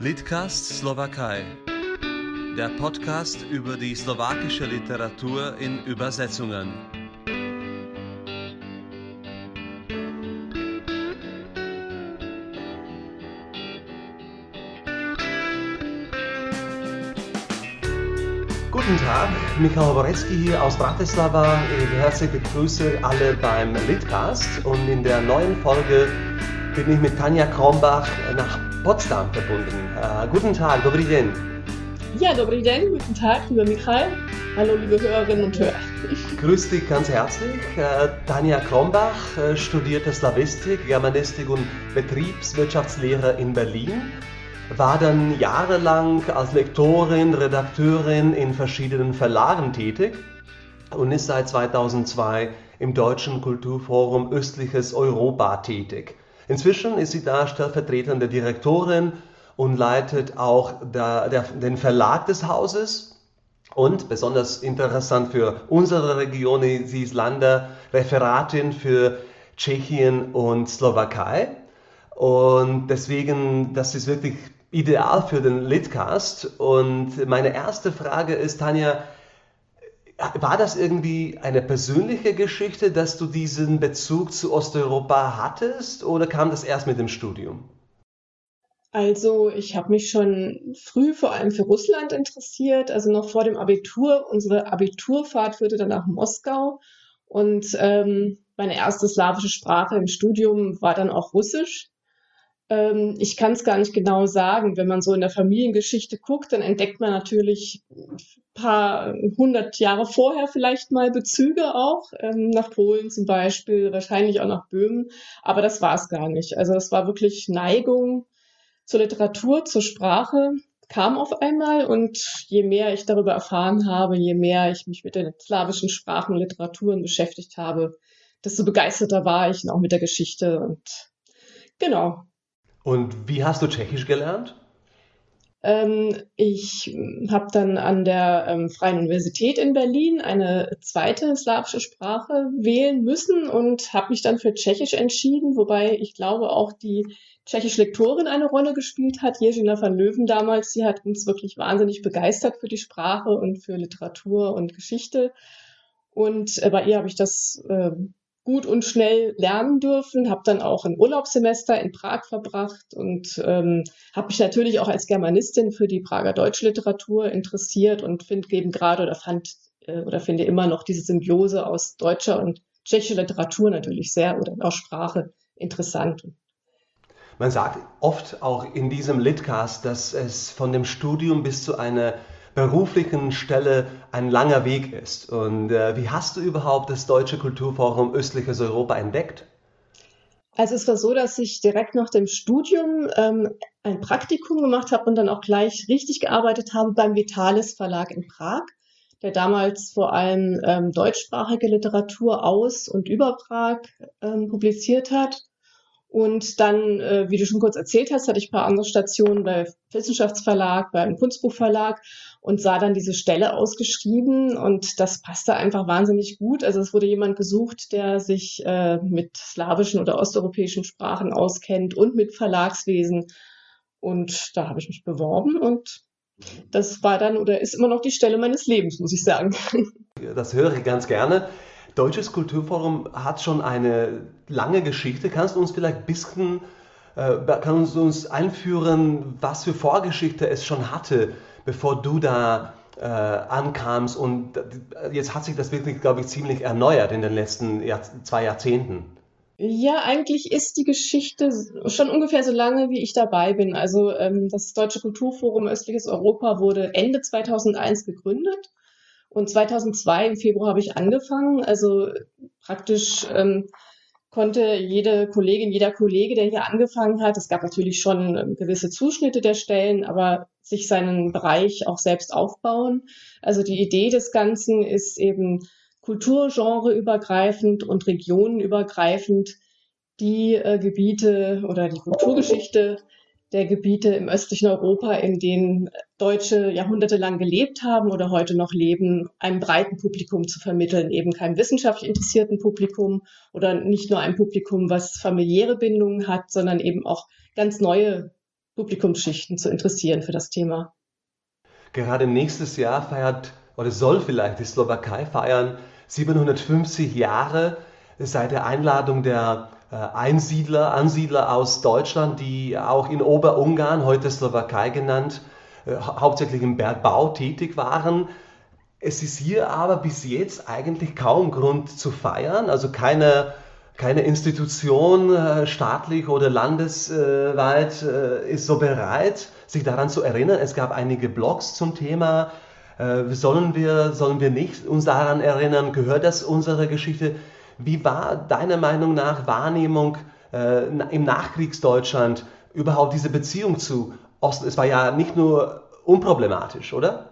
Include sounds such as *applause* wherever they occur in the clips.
Litcast Slowakei. Der Podcast über die slowakische Literatur in Übersetzungen. Guten Tag, Michael Borecki hier aus Bratislava. Ich herzlich begrüße alle beim Litcast und in der neuen Folge bin ich mit Tanja Krombach nach Potsdam verbunden. Uh, guten Tag, dobry den. Ja, dobry den, guten Tag, lieber Michael. Hallo, liebe Hörerinnen und Hörer. Grüß dich ganz herzlich. Tanja Krombach uh, studierte Slavistik, Germanistik und Betriebswirtschaftslehre in Berlin war dann jahrelang als Lektorin, Redakteurin in verschiedenen Verlagen tätig und ist seit 2002 im Deutschen Kulturforum Östliches Europa tätig. Inzwischen ist sie da stellvertretende Direktorin und leitet auch der, der, den Verlag des Hauses. Und besonders interessant für unsere Region, sie ist Landerreferatin für Tschechien und Slowakei. Und deswegen, das ist wirklich ideal für den Litcast. Und meine erste Frage ist, Tanja, war das irgendwie eine persönliche Geschichte, dass du diesen Bezug zu Osteuropa hattest oder kam das erst mit dem Studium? Also ich habe mich schon früh vor allem für Russland interessiert, also noch vor dem Abitur. Unsere Abiturfahrt führte dann nach Moskau und ähm, meine erste slawische Sprache im Studium war dann auch Russisch. Ähm, ich kann es gar nicht genau sagen. Wenn man so in der Familiengeschichte guckt, dann entdeckt man natürlich ein paar hundert Jahre vorher vielleicht mal Bezüge auch, ähm, nach Polen zum Beispiel, wahrscheinlich auch nach Böhmen. Aber das war es gar nicht. Also es war wirklich Neigung zur Literatur, zur Sprache kam auf einmal und je mehr ich darüber erfahren habe, je mehr ich mich mit den slawischen Sprachen und Literaturen beschäftigt habe, desto begeisterter war ich auch mit der Geschichte und genau, und wie hast du Tschechisch gelernt? Ähm, ich habe dann an der ähm, Freien Universität in Berlin eine zweite slawische Sprache wählen müssen und habe mich dann für Tschechisch entschieden, wobei ich glaube auch die tschechische Lektorin eine Rolle gespielt hat, Jerzina van Löwen damals. Sie hat uns wirklich wahnsinnig begeistert für die Sprache und für Literatur und Geschichte. Und äh, bei ihr habe ich das äh, gut und schnell lernen dürfen, habe dann auch ein Urlaubssemester in Prag verbracht und ähm, habe mich natürlich auch als Germanistin für die Prager Deutschliteratur interessiert und finde eben gerade oder fand äh, oder finde immer noch diese Symbiose aus deutscher und tschechischer Literatur natürlich sehr oder auch Sprache interessant. Man sagt oft auch in diesem Litcast, dass es von dem Studium bis zu einer beruflichen Stelle ein langer Weg ist. Und äh, wie hast du überhaupt das Deutsche Kulturforum Östliches Europa entdeckt? Also es war so, dass ich direkt nach dem Studium ähm, ein Praktikum gemacht habe und dann auch gleich richtig gearbeitet habe beim Vitalis Verlag in Prag, der damals vor allem ähm, deutschsprachige Literatur aus und über Prag ähm, publiziert hat. Und dann, äh, wie du schon kurz erzählt hast, hatte ich ein paar andere Stationen bei Wissenschaftsverlag, beim Kunstbuchverlag und sah dann diese Stelle ausgeschrieben und das passte einfach wahnsinnig gut. Also es wurde jemand gesucht, der sich äh, mit slawischen oder osteuropäischen Sprachen auskennt und mit Verlagswesen. Und da habe ich mich beworben und das war dann oder ist immer noch die Stelle meines Lebens, muss ich sagen. Das höre ich ganz gerne. Deutsches Kulturforum hat schon eine lange Geschichte. Kannst du uns vielleicht ein bisschen äh, kannst du uns einführen, was für Vorgeschichte es schon hatte, bevor du da äh, ankamst? Und jetzt hat sich das wirklich, glaube ich, ziemlich erneuert in den letzten Jahr zwei Jahrzehnten. Ja, eigentlich ist die Geschichte schon ungefähr so lange, wie ich dabei bin. Also ähm, das Deutsche Kulturforum Östliches Europa wurde Ende 2001 gegründet und 2002 im Februar habe ich angefangen. Also praktisch ähm, konnte jede Kollegin, jeder Kollege, der hier angefangen hat, es gab natürlich schon ähm, gewisse Zuschnitte der Stellen, aber sich seinen Bereich auch selbst aufbauen. Also die Idee des Ganzen ist eben kulturgenreübergreifend und regionenübergreifend die äh, Gebiete oder die Kulturgeschichte der Gebiete im östlichen Europa, in denen Deutsche jahrhundertelang gelebt haben oder heute noch leben, einem breiten Publikum zu vermitteln, eben keinem wissenschaftlich interessierten Publikum oder nicht nur einem Publikum, was familiäre Bindungen hat, sondern eben auch ganz neue Publikumsschichten zu interessieren für das Thema. Gerade nächstes Jahr feiert oder soll vielleicht die Slowakei feiern 750 Jahre seit der Einladung der Einsiedler, Ansiedler aus Deutschland, die auch in Oberungarn, heute Slowakei genannt, äh, hauptsächlich im Bergbau tätig waren. Es ist hier aber bis jetzt eigentlich kaum Grund zu feiern, also keine, keine Institution äh, staatlich oder landesweit ist so bereit, sich daran zu erinnern. Es gab einige Blogs zum Thema. Sollen wir, sollen wir nicht uns daran erinnern? Gehört das unserer Geschichte? Wie war deiner Meinung nach Wahrnehmung äh, im Nachkriegsdeutschland überhaupt diese Beziehung zu Osten? Es war ja nicht nur unproblematisch, oder?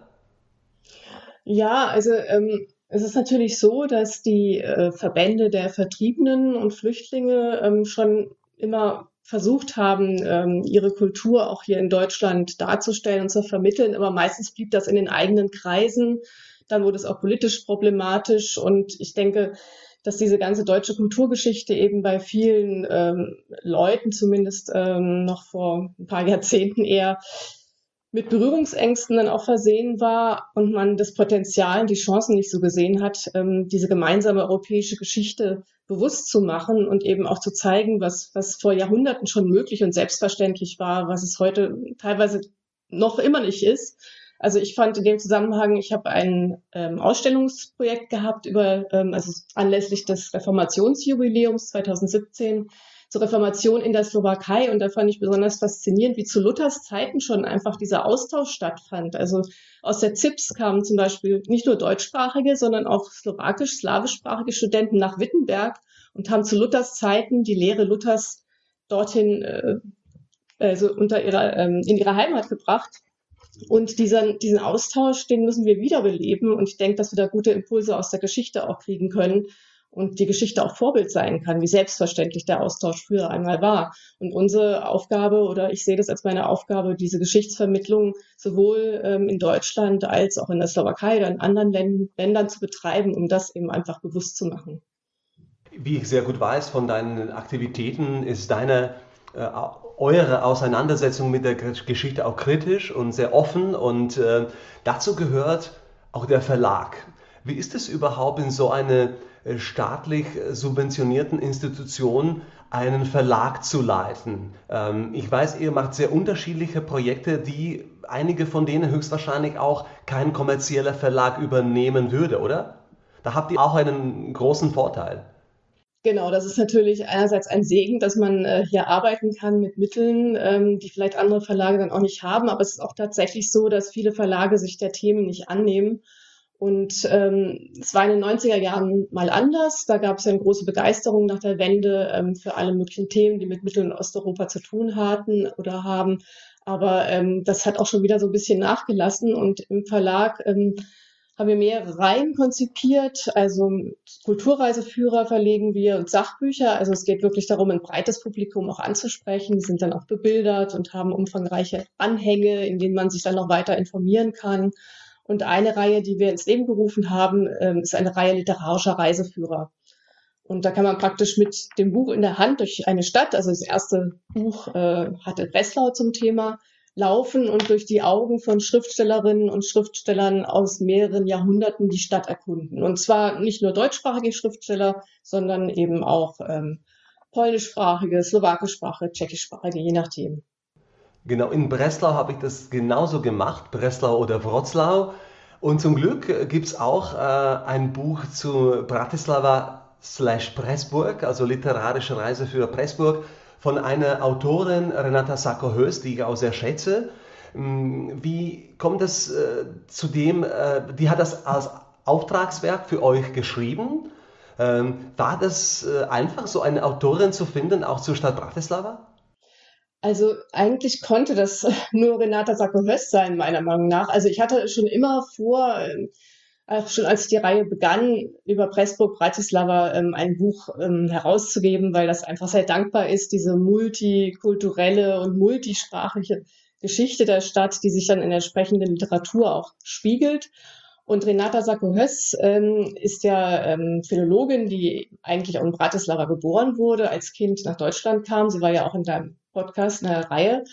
Ja, also ähm, es ist natürlich so, dass die äh, Verbände der Vertriebenen und Flüchtlinge ähm, schon immer versucht haben, ähm, ihre Kultur auch hier in Deutschland darzustellen und zu vermitteln, aber meistens blieb das in den eigenen Kreisen. Dann wurde es auch politisch problematisch und ich denke, dass diese ganze deutsche Kulturgeschichte eben bei vielen ähm, Leuten zumindest ähm, noch vor ein paar Jahrzehnten eher mit Berührungsängsten dann auch versehen war und man das Potenzial und die Chancen nicht so gesehen hat, ähm, diese gemeinsame europäische Geschichte bewusst zu machen und eben auch zu zeigen, was, was vor Jahrhunderten schon möglich und selbstverständlich war, was es heute teilweise noch immer nicht ist. Also ich fand in dem Zusammenhang, ich habe ein ähm, Ausstellungsprojekt gehabt über, ähm, also anlässlich des Reformationsjubiläums 2017 zur Reformation in der Slowakei und da fand ich besonders faszinierend, wie zu Luthers Zeiten schon einfach dieser Austausch stattfand. Also aus der ZIPS kamen zum Beispiel nicht nur deutschsprachige, sondern auch slowakisch, slawischsprachige Studenten nach Wittenberg und haben zu Luthers Zeiten die Lehre Luthers dorthin, äh, also unter ihrer, ähm, in ihre Heimat gebracht. Und diesen, diesen Austausch, den müssen wir wiederbeleben. Und ich denke, dass wir da gute Impulse aus der Geschichte auch kriegen können und die Geschichte auch Vorbild sein kann, wie selbstverständlich der Austausch früher einmal war. Und unsere Aufgabe, oder ich sehe das als meine Aufgabe, diese Geschichtsvermittlung sowohl ähm, in Deutschland als auch in der Slowakei oder in anderen Ländern, Ländern zu betreiben, um das eben einfach bewusst zu machen. Wie ich sehr gut weiß von deinen Aktivitäten, ist deine äh, eure Auseinandersetzung mit der Geschichte auch kritisch und sehr offen und äh, dazu gehört auch der Verlag. Wie ist es überhaupt in so einer äh, staatlich subventionierten Institution einen Verlag zu leiten? Ähm, ich weiß, ihr macht sehr unterschiedliche Projekte, die einige von denen höchstwahrscheinlich auch kein kommerzieller Verlag übernehmen würde, oder? Da habt ihr auch einen großen Vorteil. Genau, das ist natürlich einerseits ein Segen, dass man äh, hier arbeiten kann mit Mitteln, ähm, die vielleicht andere Verlage dann auch nicht haben. Aber es ist auch tatsächlich so, dass viele Verlage sich der Themen nicht annehmen. Und ähm, es war in den 90er Jahren mal anders. Da gab es ja eine große Begeisterung nach der Wende ähm, für alle möglichen Themen, die mit Mittel- und Osteuropa zu tun hatten oder haben. Aber ähm, das hat auch schon wieder so ein bisschen nachgelassen. Und im Verlag ähm, haben wir mehrere Reihen konzipiert. Also Kulturreiseführer verlegen wir und Sachbücher. Also es geht wirklich darum, ein breites Publikum auch anzusprechen. Die sind dann auch bebildert und haben umfangreiche Anhänge, in denen man sich dann noch weiter informieren kann. Und eine Reihe, die wir ins Leben gerufen haben, ähm, ist eine Reihe literarischer Reiseführer. Und da kann man praktisch mit dem Buch in der Hand durch eine Stadt, also das erste Buch äh, hatte Breslau zum Thema, laufen und durch die Augen von Schriftstellerinnen und Schriftstellern aus mehreren Jahrhunderten die Stadt erkunden. Und zwar nicht nur deutschsprachige Schriftsteller, sondern eben auch ähm, polnischsprachige, slowakischsprachige, tschechischsprachige, je nachdem. Genau, in Breslau habe ich das genauso gemacht, Breslau oder Wroclaw. Und zum Glück gibt es auch äh, ein Buch zu Bratislava slash Pressburg, also literarische Reise für Pressburg von einer Autorin, Renata Sacco-Höst, die ich auch sehr schätze. Mm, wie kommt es äh, zu dem, äh, die hat das als Auftragswerk für euch geschrieben. Ähm, war das äh, einfach, so eine Autorin zu finden, auch zur Stadt Bratislava? Also eigentlich konnte das *laughs* nur Renata Sacco-Höst sein, meiner Meinung nach. Also ich hatte schon immer vor, ähm, auch schon als die Reihe begann, über Pressburg Bratislava ähm, ein Buch ähm, herauszugeben, weil das einfach sehr dankbar ist, diese multikulturelle und multisprachliche Geschichte der Stadt, die sich dann in der sprechenden Literatur auch spiegelt. Und Renata Sacco-Höss ähm, ist ja ähm, Philologin, die eigentlich auch in Bratislava geboren wurde, als Kind nach Deutschland kam. Sie war ja auch in deinem Podcast in der Reihe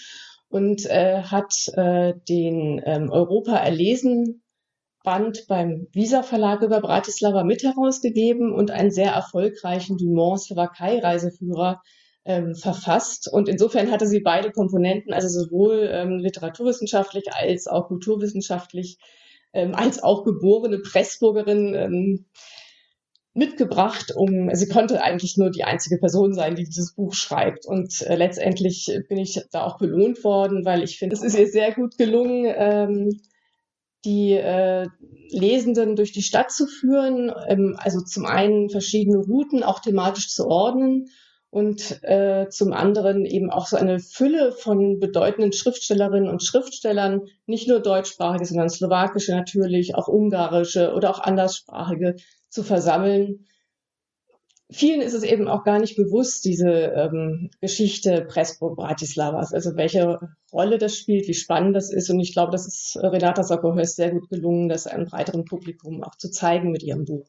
und äh, hat äh, den ähm, Europa erlesen Band beim Visa Verlag über Bratislava mit herausgegeben und einen sehr erfolgreichen Dumont Slowakei Reiseführer ähm, verfasst. Und insofern hatte sie beide Komponenten, also sowohl ähm, literaturwissenschaftlich als auch kulturwissenschaftlich, ähm, als auch geborene Pressburgerin ähm, mitgebracht, um, sie konnte eigentlich nur die einzige Person sein, die dieses Buch schreibt. Und äh, letztendlich bin ich da auch belohnt worden, weil ich finde, es ist ihr sehr gut gelungen, ähm, die äh, Lesenden durch die Stadt zu führen, ähm, also zum einen verschiedene Routen auch thematisch zu ordnen und äh, zum anderen eben auch so eine Fülle von bedeutenden Schriftstellerinnen und Schriftstellern, nicht nur deutschsprachige, sondern slowakische natürlich, auch ungarische oder auch anderssprachige zu versammeln. Vielen ist es eben auch gar nicht bewusst, diese ähm, Geschichte Pressburg Bratislavas, also welche Rolle das spielt, wie spannend das ist. Und ich glaube, das ist Renata Sockerhöst sehr gut gelungen, das einem breiteren Publikum auch zu zeigen mit ihrem Buch.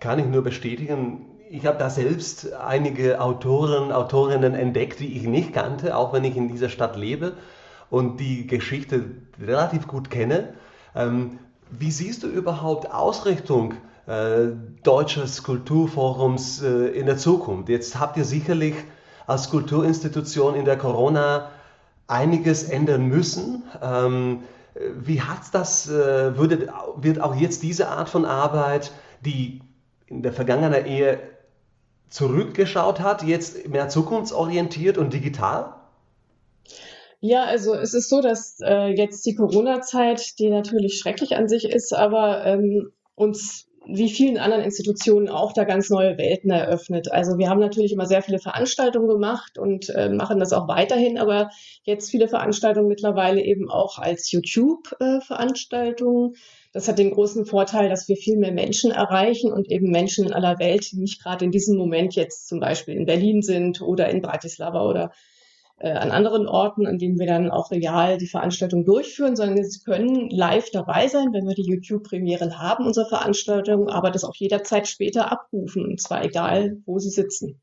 Kann ich nur bestätigen ich habe da selbst einige Autoren, Autorinnen entdeckt, die ich nicht kannte, auch wenn ich in dieser Stadt lebe und die Geschichte relativ gut kenne. Ähm, wie siehst du überhaupt Ausrichtung äh, deutsches Kulturforums äh, in der Zukunft? Jetzt habt ihr sicherlich als Kulturinstitution in der Corona einiges ändern müssen. Ähm, wie hat das, äh, würde, wird auch jetzt diese Art von Arbeit, die in der vergangenen Ehe zurückgeschaut hat, jetzt mehr zukunftsorientiert und digital? Ja, also es ist so, dass äh, jetzt die Corona-Zeit, die natürlich schrecklich an sich ist, aber ähm, uns wie vielen anderen Institutionen auch da ganz neue Welten eröffnet. Also wir haben natürlich immer sehr viele Veranstaltungen gemacht und äh, machen das auch weiterhin, aber jetzt viele Veranstaltungen mittlerweile eben auch als YouTube-Veranstaltungen. Äh, das hat den großen Vorteil, dass wir viel mehr Menschen erreichen und eben Menschen in aller Welt, die nicht gerade in diesem Moment jetzt zum Beispiel in Berlin sind oder in Bratislava oder an anderen Orten, an denen wir dann auch real die Veranstaltung durchführen, sondern sie können live dabei sein, wenn wir die YouTube-Premieren haben, unserer Veranstaltung, aber das auch jederzeit später abrufen, und zwar egal, wo sie sitzen.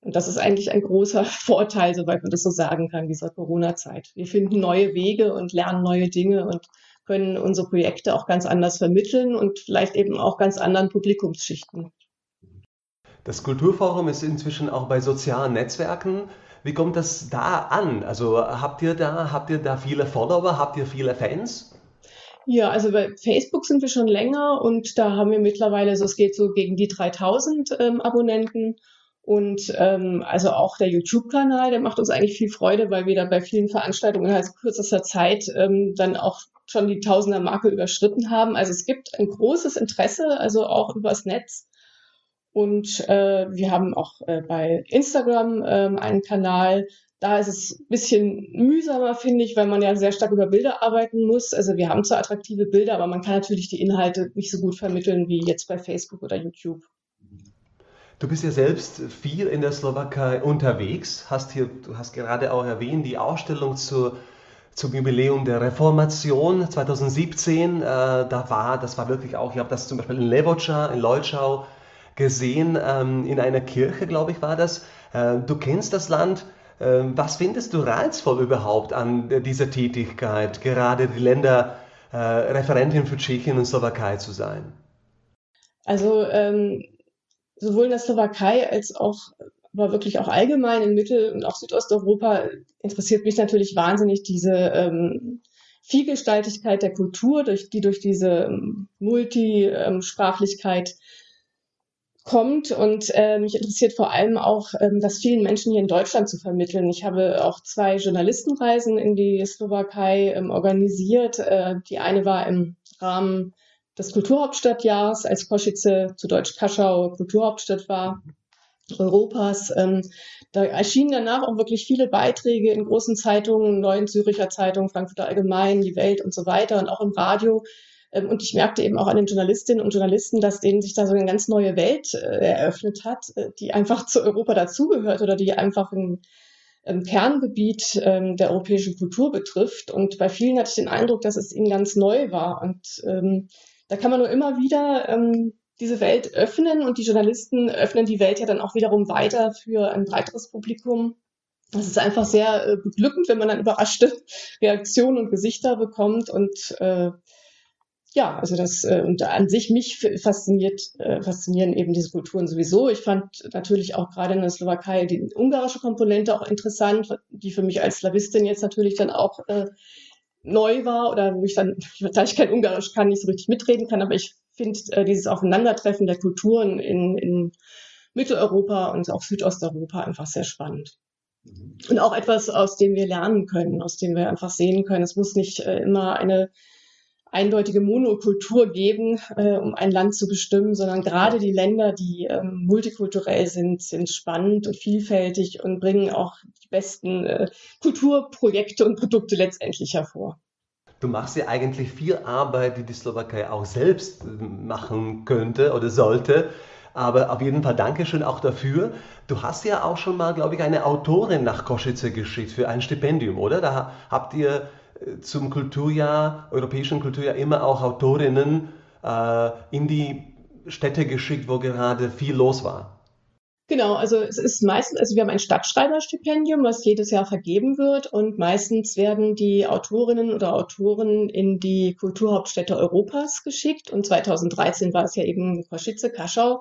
Und das ist eigentlich ein großer *laughs* Vorteil, soweit man das so sagen kann, dieser Corona-Zeit. Wir finden neue Wege und lernen neue Dinge und können unsere Projekte auch ganz anders vermitteln und vielleicht eben auch ganz anderen Publikumsschichten. Das Kulturforum ist inzwischen auch bei sozialen Netzwerken. Wie kommt das da an? Also habt ihr da, habt ihr da viele Follower, habt ihr viele Fans? Ja, also bei Facebook sind wir schon länger und da haben wir mittlerweile, so es geht so gegen die 3000 ähm, Abonnenten. Und ähm, also auch der YouTube-Kanal, der macht uns eigentlich viel Freude, weil wir da bei vielen Veranstaltungen innerhalb kürzester Zeit ähm, dann auch schon die Tausender-Marke überschritten haben. Also es gibt ein großes Interesse, also auch übers Netz. Und äh, wir haben auch äh, bei Instagram äh, einen Kanal. Da ist es ein bisschen mühsamer, finde ich, weil man ja sehr stark über Bilder arbeiten muss. Also wir haben zwar attraktive Bilder, aber man kann natürlich die Inhalte nicht so gut vermitteln wie jetzt bei Facebook oder YouTube. Du bist ja selbst viel in der Slowakei unterwegs, hast hier, du hast gerade auch erwähnt, die Ausstellung zur, zum Jubiläum der Reformation 2017, äh, da war, das war wirklich auch, ich habe das zum Beispiel in Levoča, in Leutschau gesehen, ähm, in einer Kirche, glaube ich, war das. Äh, du kennst das Land. Äh, was findest du reizvoll überhaupt an dieser Tätigkeit, gerade die Länder äh, für Tschechien und Slowakei zu sein? Also ähm, sowohl in der Slowakei als auch aber wirklich auch allgemein in Mittel- und auch Südosteuropa interessiert mich natürlich wahnsinnig diese ähm, Vielgestaltigkeit der Kultur, durch, die durch diese ähm, Multisprachlichkeit kommt. Und äh, mich interessiert vor allem auch, ähm, das vielen Menschen hier in Deutschland zu vermitteln. Ich habe auch zwei Journalistenreisen in die Slowakei ähm, organisiert. Äh, die eine war im Rahmen des Kulturhauptstadtjahres, als Kosice zu Deutsch Kaschau Kulturhauptstadt war Europas. Ähm, da erschienen danach auch wirklich viele Beiträge in großen Zeitungen, Neuen Züricher Zeitungen, Frankfurter Allgemein, Die Welt und so weiter und auch im Radio. Ähm, und ich merkte eben auch an den Journalistinnen und Journalisten, dass denen sich da so eine ganz neue Welt äh, eröffnet hat, äh, die einfach zu Europa dazugehört oder die einfach ein, Kerngebiet ähm, der europäischen Kultur betrifft. Und bei vielen hatte ich den Eindruck, dass es ihnen ganz neu war. Und ähm, da kann man nur immer wieder ähm, diese Welt öffnen und die Journalisten öffnen die Welt ja dann auch wiederum weiter für ein breiteres Publikum. das ist einfach sehr äh, beglückend, wenn man dann überraschte *laughs* Reaktionen und Gesichter bekommt und äh, ja, also das äh, und an sich mich fasziniert, äh, faszinieren eben diese Kulturen sowieso. Ich fand natürlich auch gerade in der Slowakei die ungarische Komponente auch interessant, die für mich als Slawistin jetzt natürlich dann auch äh, neu war oder wo ich dann, da *laughs* ich kein Ungarisch kann, nicht so richtig mitreden kann, aber ich finde äh, dieses Aufeinandertreffen der Kulturen in, in Mitteleuropa und auch Südosteuropa einfach sehr spannend. Mhm. Und auch etwas, aus dem wir lernen können, aus dem wir einfach sehen können. Es muss nicht äh, immer eine eindeutige Monokultur geben, äh, um ein Land zu bestimmen, sondern gerade die Länder, die ähm, multikulturell sind, sind spannend und vielfältig und bringen auch die besten äh, Kulturprojekte und Produkte letztendlich hervor. Du machst ja eigentlich viel Arbeit, die die Slowakei auch selbst äh, machen könnte oder sollte. Aber auf jeden Fall Dankeschön auch dafür. Du hast ja auch schon mal, glaube ich, eine Autorin nach Kosice geschickt für ein Stipendium, oder? Da habt ihr zum Kulturjahr, europäischen Kulturjahr immer auch Autorinnen äh, in die Städte geschickt, wo gerade viel los war. Genau, also es ist meistens, also wir haben ein Stadtschreiberstipendium, was jedes Jahr vergeben wird und meistens werden die Autorinnen oder Autoren in die Kulturhauptstädte Europas geschickt und 2013 war es ja eben Košice, Kaschau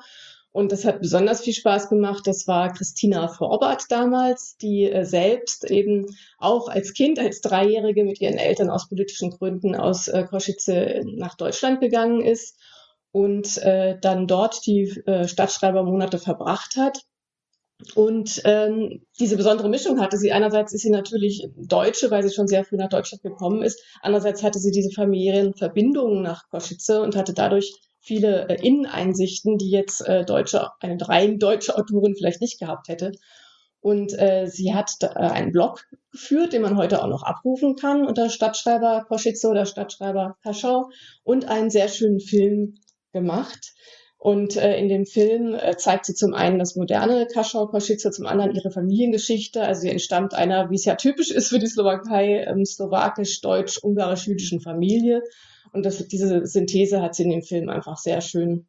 und das hat besonders viel Spaß gemacht. Das war Christina Vorbart damals, die äh, selbst eben auch als Kind, als Dreijährige mit ihren Eltern aus politischen Gründen aus äh, Košice nach Deutschland gegangen ist und äh, dann dort die äh, Stadtschreibermonate verbracht hat. Und ähm, diese besondere Mischung hatte sie. Einerseits ist sie natürlich Deutsche, weil sie schon sehr früh nach Deutschland gekommen ist. Andererseits hatte sie diese familiären Verbindungen nach Košice und hatte dadurch viele äh, Inneneinsichten, die jetzt äh, deutsche, eine rein deutsche Autorin vielleicht nicht gehabt hätte. Und äh, sie hat äh, einen Blog geführt, den man heute auch noch abrufen kann unter Stadtschreiber Koschitze oder Stadtschreiber Kaschau und einen sehr schönen Film gemacht. Und äh, in dem Film äh, zeigt sie zum einen das moderne Kaschau Koschitze, zum anderen ihre Familiengeschichte. Also sie entstammt einer, wie es ja typisch ist für die Slowakei, ähm, slowakisch-deutsch-ungarisch-jüdischen Familie und das, diese Synthese hat sie in dem Film einfach sehr schön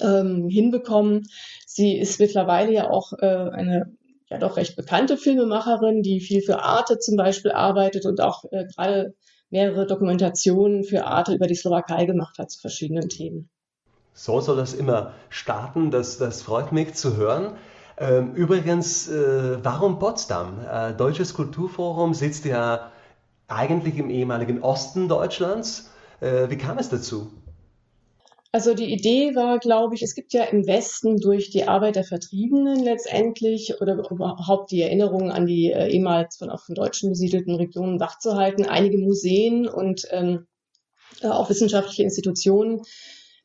ähm, hinbekommen. Sie ist mittlerweile ja auch äh, eine ja doch recht bekannte Filmemacherin, die viel für Arte zum Beispiel arbeitet und auch äh, gerade mehrere Dokumentationen für Arte über die Slowakei gemacht hat zu verschiedenen Themen. So soll das immer starten, das, das freut mich zu hören. Ähm, übrigens, äh, warum Potsdam? Äh, Deutsches Kulturforum sitzt ja eigentlich im ehemaligen Osten Deutschlands wie kam es dazu? Also die Idee war, glaube ich, es gibt ja im Westen durch die Arbeit der Vertriebenen letztendlich oder überhaupt die Erinnerungen an die äh, ehemals von auch von Deutschen besiedelten Regionen wachzuhalten, einige Museen und ähm, äh, auch wissenschaftliche Institutionen,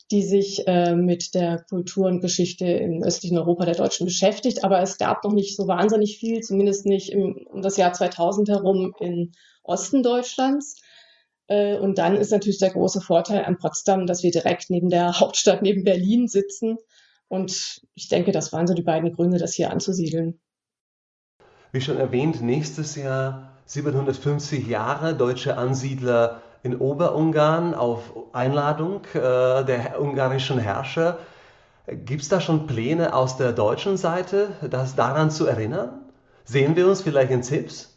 die sich äh, mit der Kultur und Geschichte im östlichen Europa der Deutschen beschäftigt. Aber es gab noch nicht so wahnsinnig viel, zumindest nicht im, um das Jahr 2000 herum im Osten Deutschlands. Äh, und dann ist natürlich der große Vorteil an Potsdam, dass wir direkt neben der *laughs* Hauptstadt, neben Berlin sitzen. Und ich denke, das waren so die beiden Gründe, das hier anzusiedeln. Wie schon erwähnt, nächstes Jahr 750 Jahre deutsche Ansiedler in Oberungarn auf Einladung äh, der ungarischen Herrscher. Gibt es da schon Pläne aus der deutschen Seite, das daran zu erinnern? Sehen wir uns vielleicht in Zips?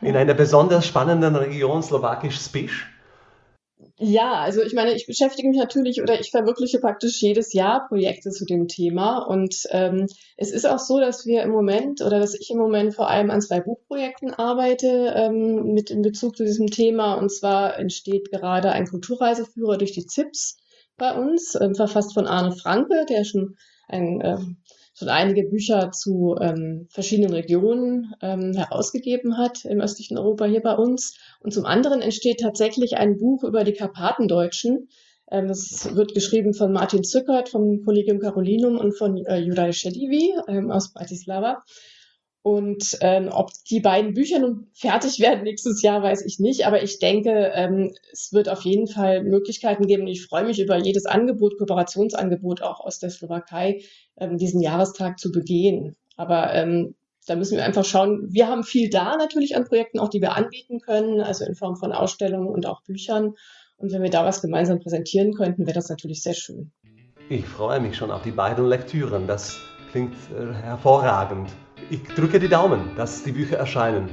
In einer besonders spannenden Region, slowakisch Spisch? Ja, also ich meine, ich beschäftige mich natürlich oder ich verwirkliche praktisch jedes Jahr Projekte zu dem Thema. Und ähm, es ist auch so, dass wir im Moment oder dass ich im Moment vor allem an zwei Buchprojekten arbeite ähm, mit in Bezug zu diesem Thema. Und zwar entsteht gerade ein Kulturreiseführer durch die ZIPS bei uns, äh, verfasst von Arne Franke, der schon ein äh, schon einige Bücher zu ähm, verschiedenen Regionen ähm, herausgegeben hat im östlichen Europa hier bei uns. Und zum anderen entsteht tatsächlich ein Buch über die Karpatendeutschen. Ähm, das wird geschrieben von Martin Zückert vom Collegium Carolinum und von äh, Juraj Šedivi ähm, aus Bratislava. Und ähm, ob die beiden Bücher nun fertig *laughs* werden nächstes Jahr, weiß ich nicht. Aber ich denke, ähm, es wird auf jeden Fall Möglichkeiten geben. Und ich freue mich über jedes Angebot, Kooperationsangebot auch aus der Slowakei, ähm, diesen Jahrestag zu begehen. Aber ähm, da müssen wir einfach schauen. Wir haben viel da natürlich an Projekten, auch die wir anbieten können, also in Form von Ausstellungen und auch Büchern. Und wenn wir da was gemeinsam präsentieren könnten, wäre das natürlich sehr schön. Ich freue mich schon auf die beiden Lektüren. Das klingt äh, hervorragend. Ich drücke die Daumen, dass die Bücher erscheinen.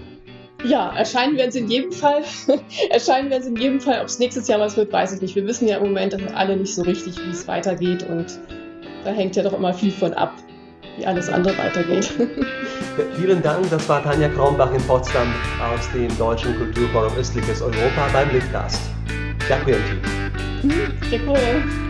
Ja, erscheinen werden sie in jedem Fall. *laughs* erscheinen werden sie in jedem Fall. Ob es nächstes Jahr was wird, weiß ich nicht. Wir wissen ja im Moment alle nicht so richtig, wie es weitergeht und da hängt ja doch immer viel von ab, wie alles andere weitergeht. Vielen Dank, das war Tanja Kraumbach in Potsdam aus dem Deutschen Kulturforum Östliches Europa beim Litcast. Danke, Dziękuję.